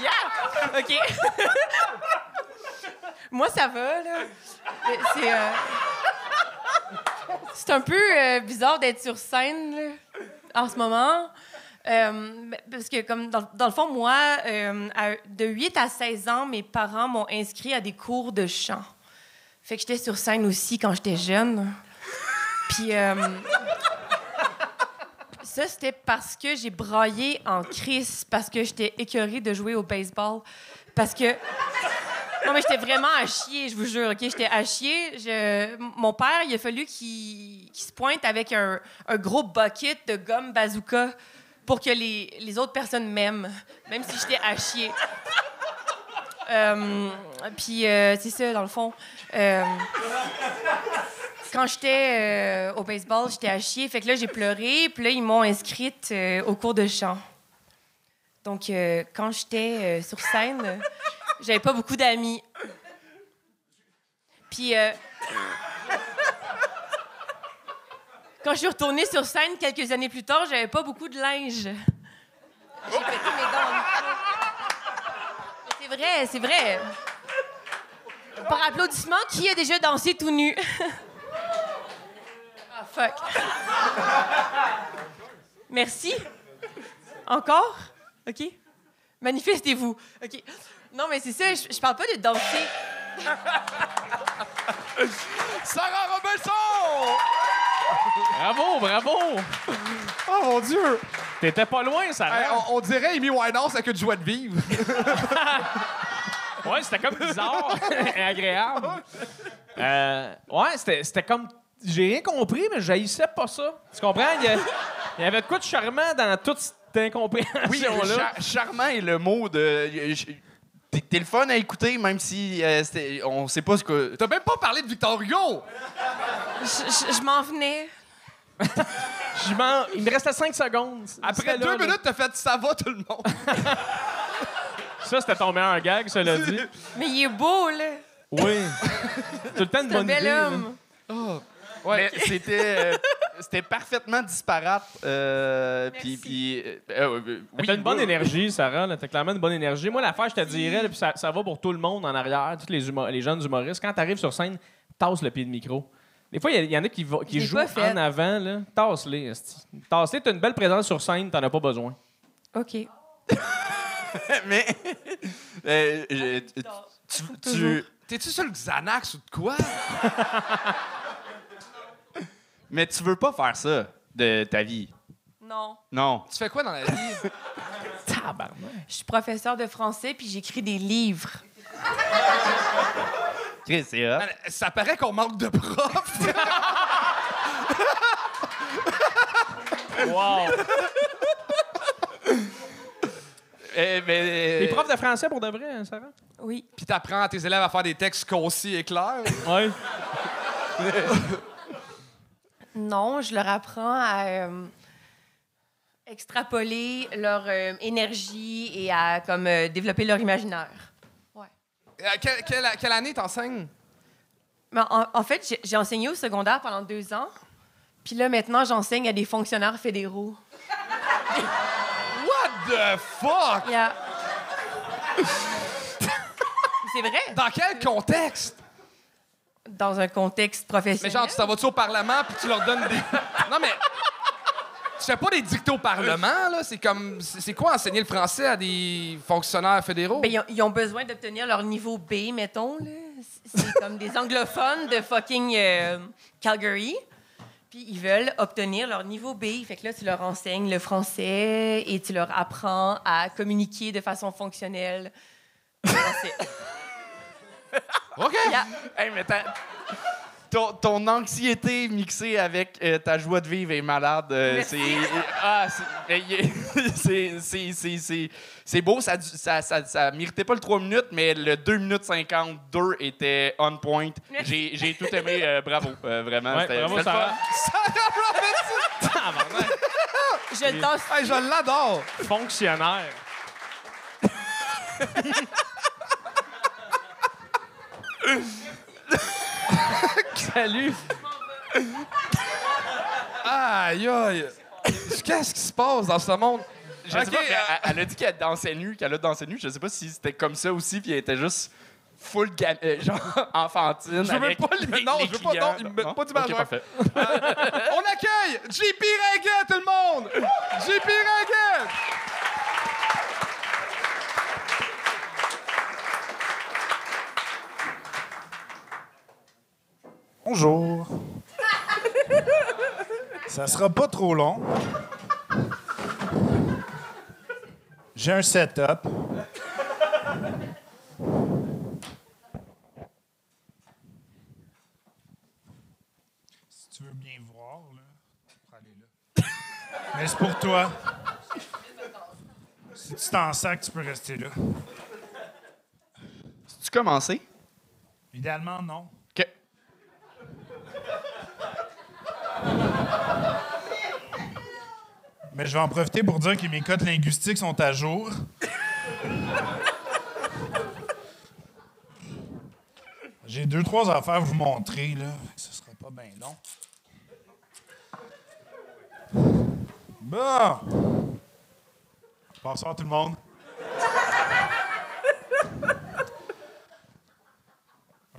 Yeah! OK. Moi, ça va, là. C'est... c'est un peu euh, bizarre d'être sur scène en ce moment. Euh, parce que, comme dans, le fond, moi, euh, de 8 à 16 ans, mes parents m'ont inscrit à des cours de chant. Fait que j'étais sur scène aussi quand j'étais jeune. Puis, ça, c'était parce que j'ai braillé en crise, parce que j'étais écœurée de jouer au baseball. Parce que. Non, mais j'étais vraiment à chier, je vous jure, OK? J'étais à chier. Mon père, il a fallu qu'il se pointe avec un, gros bucket de gomme bazooka pour que les, autres personnes m'aiment, même si j'étais à chier. Euh, Puis, euh, c'est ça, dans le fond. Euh, quand j'étais au baseball, j'étais à chier. Fait que là, j'ai pleuré. Puis là, ils m'ont inscrite au cours de chant. Donc, quand j'étais sur scène, j'avais pas beaucoup d'amis. Puis, euh, quand je suis retournée sur scène quelques années plus tard, j'avais pas beaucoup de linge. J'ai pété mes dents. C'est vrai, c'est vrai. Par applaudissement, qui a déjà dansé tout nu? Ah, fuck. Merci. Encore? OK. Manifestez-vous. OK. Non, mais c'est ça, je, je parle pas de danser. Sarah Robinson! Bravo, bravo! Oh mon Dieu! T'étais pas loin, ça. Hey, on, on dirait Amy Winehouse avec une joie de vivre. Ouais, c'était comme bizarre et agréable. Euh, ouais, c'était c'était comme. J'ai rien compris, mais j'haïssais pas ça. Tu comprends? Il y, a- il y avait de quoi de charmant dans toute cette Oui, incompréhension-là. char- charmant est le mot de. T'es le fun à écouter, même si euh, on sait pas ce que. T'as même pas parlé de Victor Hugo! Je, m'en venais. Je m'en- Il me restait 5 secondes. Après deux minutes, t'as fait ça va tout le monde. Ça, c'était ton meilleur gag, cela dit. Mais il est beau, là. Oui. Tout le temps une C'est un bonne bel idée. là. homme. Mais c'était euh, c'était parfaitement disparate. euh, puis Merci. puis euh, oui, T'as une bonne oui. énergie, Sarah. là. T'as clairement une bonne énergie. Moi, l'affaire, je te dirais, là, puis ça, ça va pour tout le monde en arrière, tous les, humo- les jeunes humoristes. Quand t'arrives sur scène, tasse le pied de micro. Des fois, il y en a qui, va- qui jouent pas fait. en avant. là. Tasse-les. esti. Tasse-les. T'as une belle présence sur scène, t'en as pas besoin. OK. Mais. euh, je- tu, tu- T'es-tu sur le Xanax ou de quoi? mais tu veux pas faire ça de ta vie. Non. Non. Tu fais quoi dans la vie? Je suis professeur de français, puis j'écris des livres. Chris, c'est hot. Man, Ça paraît qu'on manque de profs. Wow! Euh, mais, T'es prof de français pour de vrai, hein, Sarah? Oui. Puis t'apprends à tes élèves à faire des textes concis et clairs. Oui. Non, je leur apprends à euh, extrapoler leur euh, énergie et à comme euh, développer leur imaginaire. Euh, quelle, quelle- quelle année t'enseignes? Mais en, en fait, j'ai- j'ai enseigné au secondaire pendant deux ans. Puis là, maintenant, j'enseigne à des fonctionnaires fédéraux. What the fuck? Yeah. C'est vrai, Dans quel contexte? Dans un contexte Mais professionnel. genre, tu t'en vas-tu au Parlement puis tu leur donnes des. Non, mais. Tu fais pas des dictées au Parlement, là. C'est comme. C'est c'est quoi enseigner le français à des fonctionnaires fédéraux? Ben, ils, ont, ils ont besoin d'obtenir leur niveau B, mettons. là. C'est comme des anglophones de fucking euh, Calgary. Puis ils veulent obtenir leur niveau B. Fait que là, tu leur enseignes le français et tu leur apprends à communiquer de façon fonctionnelle. OK. Yeah. Hey, mais t'as- ton, ton anxiété mixée avec euh, ta joie de vivre est malade. euh, c'est ah, c'est- beau. Ça, ça, ça, ça méritait pas le 3 minutes, mais le 2 minutes 52 était on point. J'ai j'ai tout aimé. euh, bravo. euh, vraiment. Ouais, bravo, Sarah. Hey, je l'adore. Fonctionnaire. Salut. Aïe, aïe. Qu'est-ce qui se passe dans ce monde? Je sais Ok, pas, mais euh, elle, elle a dit qu'elle dansait nue, qu'elle a dansé nue. Je sais pas si c'était comme ça aussi, puis elle était juste full ga- euh, genre enfantine. Je veux avec pas le- les- non, les je veux pas- non, il me met pas d'image, Ok, ouais. parfait. On accueille JP Ringuet, tout le monde! JP Ringuet! Bonjour. Ça sera pas trop long. J'ai un setup. Si tu veux bien voir, là, pour aller là. Mais c'est pour toi. Si tu t'en sacs, tu peux rester là. Tu commencé? Idéalement, non. Mais je vais en profiter pour dire que mes codes linguistiques sont à jour. J'ai deux, trois affaires à vous montrer, là. Ce sera pas bien long. Bon. Bonsoir tout le monde.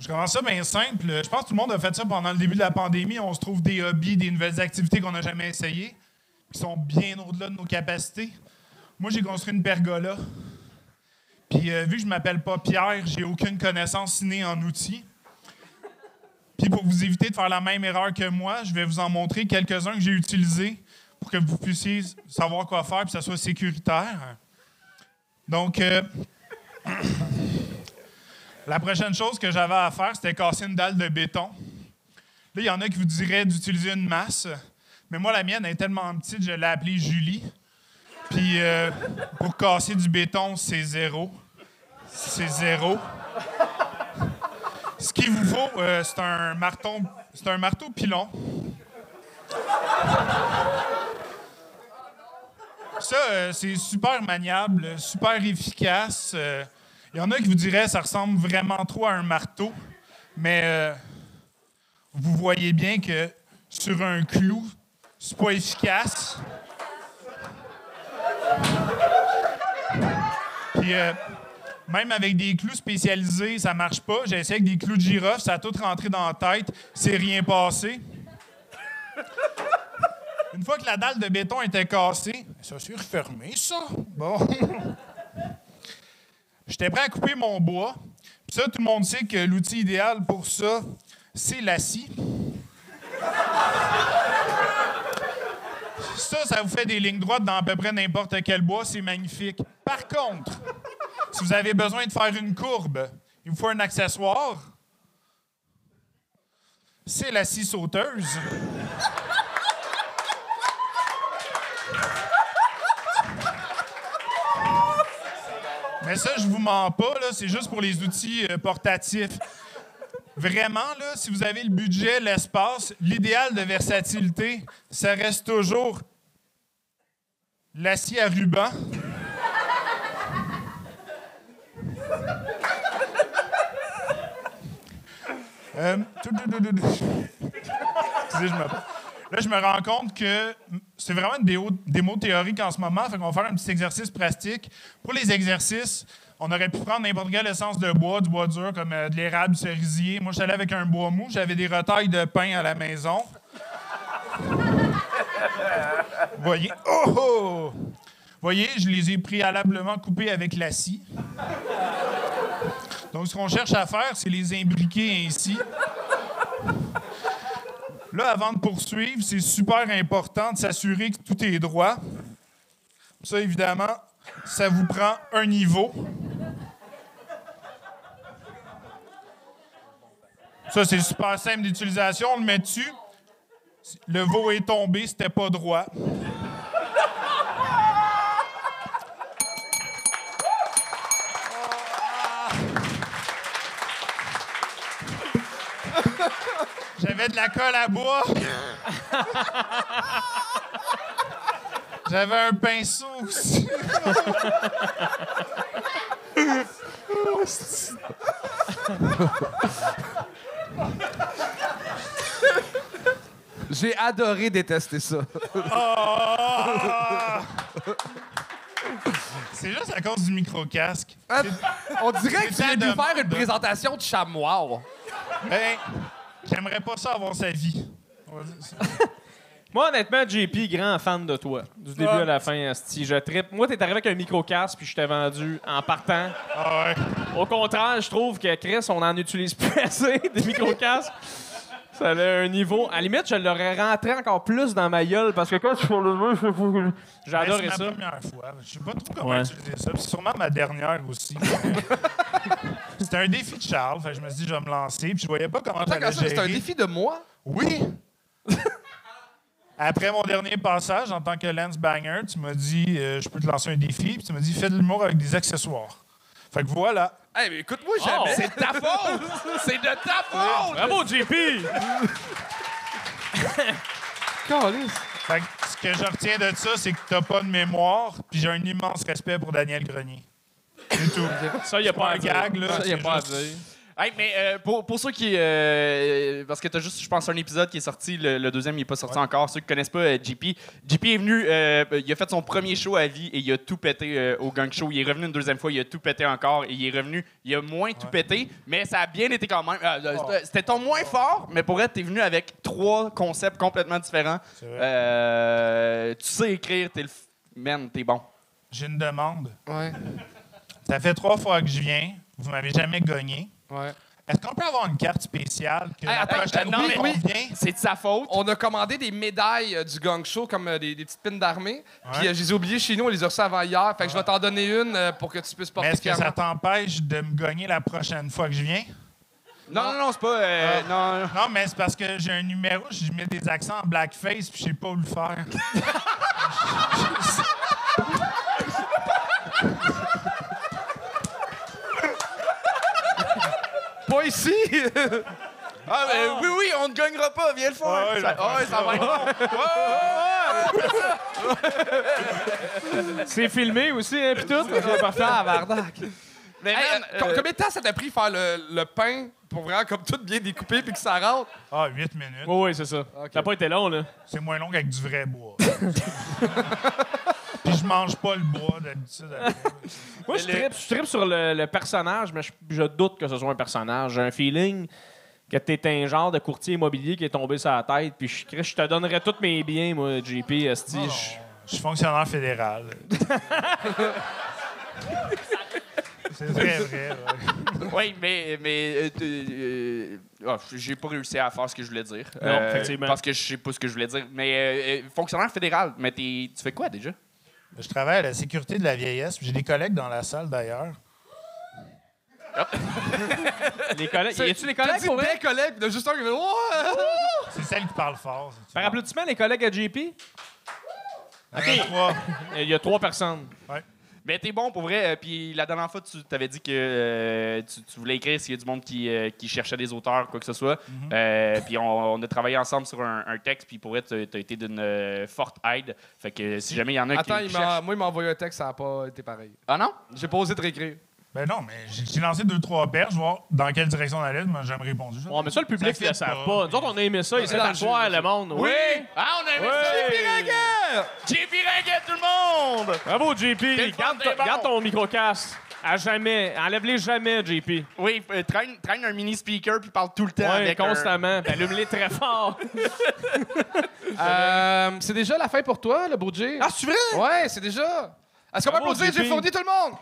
Je commence ça bien simple. Je pense que tout le monde a fait ça pendant le début de la pandémie. On se trouve des hobbies, des nouvelles activités qu'on n'a jamais essayées, qui sont bien au-delà de nos capacités. Moi, j'ai construit une pergola. Puis, euh, vu que je m'appelle pas Pierre, j'ai aucune connaissance innée en outils. Puis, pour vous éviter de faire la même erreur que moi, je vais vous en montrer quelques-uns que j'ai utilisés pour que vous puissiez savoir quoi faire et que ça soit sécuritaire. Donc, euh, la prochaine chose que j'avais à faire, c'était casser une dalle de béton. Là, il y en a qui vous diraient d'utiliser une masse, mais moi, la mienne est tellement petite, je l'ai appelée Julie. Puis, euh, pour casser du béton, c'est zéro. C'est zéro. Ce qu'il vous faut, euh, c'est un marteau, c'est un marteau pilon. Ça, euh, c'est super maniable, super efficace. Il y en a qui vous diraient ça ressemble vraiment trop à un marteau, mais euh, vous voyez bien que sur un clou, c'est pas efficace. Puis euh, même avec des clous spécialisés, ça marche pas. J'ai essayé avec des clous de girofle, ça a tout rentré dans la tête, c'est rien passé. Une fois que la dalle de béton était cassée, ça s'est refermé, ça. Bon. J'étais prêt à couper mon bois. Puis ça, tout le monde sait que l'outil idéal pour ça, c'est la scie. Ça, ça vous fait des lignes droites dans à peu près n'importe quel bois, c'est magnifique. Par contre, si vous avez besoin de faire une courbe, il vous faut un accessoire. C'est la scie sauteuse. Mais ça, je vous mens pas, c'est juste pour les outils euh, portatifs. Vraiment, là, si vous avez le budget, l'espace, l'idéal de versatilité, ça reste toujours l'acier à ruban. Euh. Là, je me rends compte que c'est vraiment une démo, démo théorique en ce moment. Fait qu'on va faire un petit exercice pratique. Pour les exercices, on aurait pu prendre n'importe quelle essence de bois, du bois dur, comme euh, de l'érable, du cerisier. Moi, j'allais avec un bois mou. J'avais des retailles de pain à la maison. Voyez. Oh, oh! Voyez, je les ai préalablement coupés avec la scie. Donc, ce qu'on cherche à faire, c'est les imbriquer ainsi. Là, avant de poursuivre, c'est super important de s'assurer que tout est droit. Ça, évidemment, ça vous prend un niveau. Ça, c'est super simple d'utilisation. On le met dessus. Le veau est tombé, c'était pas droit. De la colle à bois. J'avais un pinceau aussi. J'ai adoré détester ça. Ah! C'est juste à cause du micro-casque. Ah, On dirait que tu de de- faire une présentation de chamois. Ben, j'aimerais pas ça avoir sa vie. On va dire ça. Moi, honnêtement, JP, grand fan de toi. Du début à la fin, asti. Je trippe. Moi, t'es arrivé avec un micro-casque, puis je t'ai vendu en partant. Ah ouais. Au contraire, je trouve que Chris, on en utilise plus assez des micro-casques. Ça a un niveau. À la limite, je l'aurais rentré encore plus dans ma gueule parce que quand tu fais le jeu, c'est ça. ma première fois. Je sais pas trop comment Ouais. utiliser ça. puis C'est sûrement ma dernière aussi. C'était un défi de Charles. Fait que je me suis dit, je vais me lancer. Puis je voyais pas comment qu'à ça, c'est un gérer. défi de moi? Oui! Après mon dernier passage en tant que lens banger, tu m'as dit euh, je peux te lancer un défi, puis tu m'as dit fais de l'humour avec des accessoires. Fait que voilà. Hey, mais écoute-moi jamais. Oh. C'est de ta faute. c'est de ta faute. Bravo, JP! Fait que ce que je retiens de ça, c'est que t'as pas de mémoire, puis j'ai un immense respect pour Daniel Grenier. Tout. Ça, y a pas un gag, là. Ça, y a c'est pas à dire. Hey, mais euh, pour, pour ceux qui. euh, parce que t'as juste, je pense, un épisode qui est sorti, le, le deuxième, il n'est pas sorti encore. Ceux qui connaissent pas euh, JP, JP est venu, euh, il a fait son premier show à vie et il a tout pété euh, au gang show. Il est revenu une deuxième fois, il a tout pété encore et il est revenu, il a moins tout pété, mais ça a bien été quand même. Euh, euh, c'était- ton moins fort, mais pour être, t'es venu avec trois concepts complètement différents. Euh, tu sais écrire, t'es le. f- Man, t'es bon. J'ai une demande. Ouais, Ça fait trois fois que je viens. Vous m'avez jamais gagné. ouais. Est-ce qu'on peut avoir une carte spéciale que Hey, la attends, prochaine euh, fois oui, qu'on oui. C'est de sa faute. On a commandé des médailles euh, du gang show, comme euh, des, des petites pins d'armée. Puis euh, je les ai oubliées chez nous, on les a reçues avant hier. Fait que je vais t'en donner une euh, pour que tu puisses Mais porter est-ce que ça t'empêche de me gagner la prochaine fois que je viens? Non, non, non, c'est pas. euh, non, non. Non, mais c'est parce que j'ai un numéro, je mets des accents en blackface, puis je sais pas où le faire. Pas ici! Ah, mais oui, oui, on ne gagnera pas, viens le faire. Ah ouais, ça, ah ouais, ça va être C'est filmé aussi, hein, pis tout. Ok, parfait. Mais Hey, man, euh, euh, Combien de temps ça t'a pris faire le, le pain pour vraiment comme tout bien découpé puis que ça rentre? Ah, 8 minutes. Oui, oui, c'est ça. T'as pas été long, là. C'est moins long qu'avec du vrai bois. je mange pas le bois d'habitude. Moi, je trippe sur le, le personnage, mais je, je doute que ce soit un personnage. J'ai un feeling que t'es un genre de courtier immobilier qui est tombé sur la tête, puis je, je te donnerais tous mes biens, moi, JP, Esti. Je- suis fonctionnaire fédéral. C'est très vrai. ouais. oui, mais, mais euh, euh, ah, j'ai pas réussi à faire ce que je voulais dire. Non, effectivement. Parce que je sais pas ce que je voulais dire. Mais euh, euh, fonctionnaire fédéral, mais tu fais quoi déjà? Je travaille à la sécurité de la vieillesse. J'ai des collègues dans la salle d'ailleurs. Les collègues. Y a-tu des collègues pour vrai? des collègues, il y en a juste un qui fait Ouais! C'est celle qui parle fort. c'est- Par applaudissement, les collègues à JP? Il y en a trois. Il y a trois personnes. Mais t'es bon pour vrai. euh, Puis la dernière fois, tu t'avais dit que euh, tu, tu voulais écrire s'il y a du monde qui, euh, qui cherchait des auteurs, quoi que ce soit. Mhm. Euh, puis on, on a travaillé ensemble sur un, un texte. Puis pour vrai, t'as t'as été d'une forte aide. Fait que si jamais il y en a Attends, qui, cherchent... moi, il m'a envoyé un texte, ça n'a pas été pareil. Ah non? J'ai pas osé te réécrire. Ben non, mais j'ai j'ai lancé deux, trois perches, voir dans quelle direction on allait. Moi, j'ai jamais répondu. Ouais, mais ça, le public Ça ne le savent pas. Nous autres, on a aimé ça. Ils dans étaient le monde. Oui! Ah, on a aimé ça! JP Ringuet! JP Ringuet, tout le monde! Bravo, JP. Garde, bon. ton microcast. À jamais. Enlève-les jamais, JP. Oui, euh, traîne, traîne un mini speaker puis parle tout le temps un- constamment. Puis Allume-les très fort. Euh, c'est déjà la fin pour toi, le beau. Ah, c'est vrai? Ouais, c'est déjà. Est-ce qu'on peut applaudir JP. Jay Fournier, tout le monde?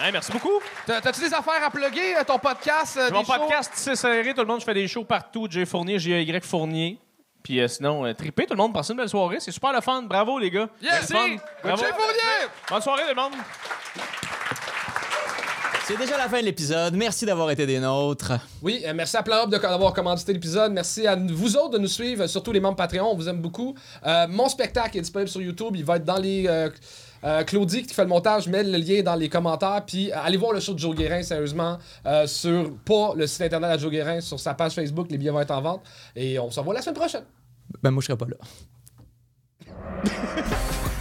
Hey, merci beaucoup. T'as- T'as-tu des affaires à plugger, euh, ton podcast? euh, Mon des shows? podcast, c'est serré. Tout le monde, je fais des shows partout. Jay Fournier, J-A-Y Fournier. Puis euh, sinon, euh, tout le monde. Passez une belle soirée. C'est super le fun. Bravo, les gars. Yes. Jay Bravo. Fournier! Bonne soirée, tout le monde. C'est déjà la fin de l'épisode. Merci d'avoir été des nôtres. Oui, euh, merci à Plan d'avoir commandité l'épisode. Merci à vous autres de nous suivre, surtout les membres Patreon. On vous aime beaucoup. Euh, mon spectacle est disponible sur YouTube. Il va être dans les. euh, euh, Claudie qui fait le montage, je mets le lien dans les commentaires. Puis euh, allez voir le show de Joe Guérin, sérieusement, euh, sur pas le site internet à Joe Guérin, sur sa page Facebook. Les billets vont être en vente. Et on se revoit la semaine prochaine. Ben, moi, je serai pas là.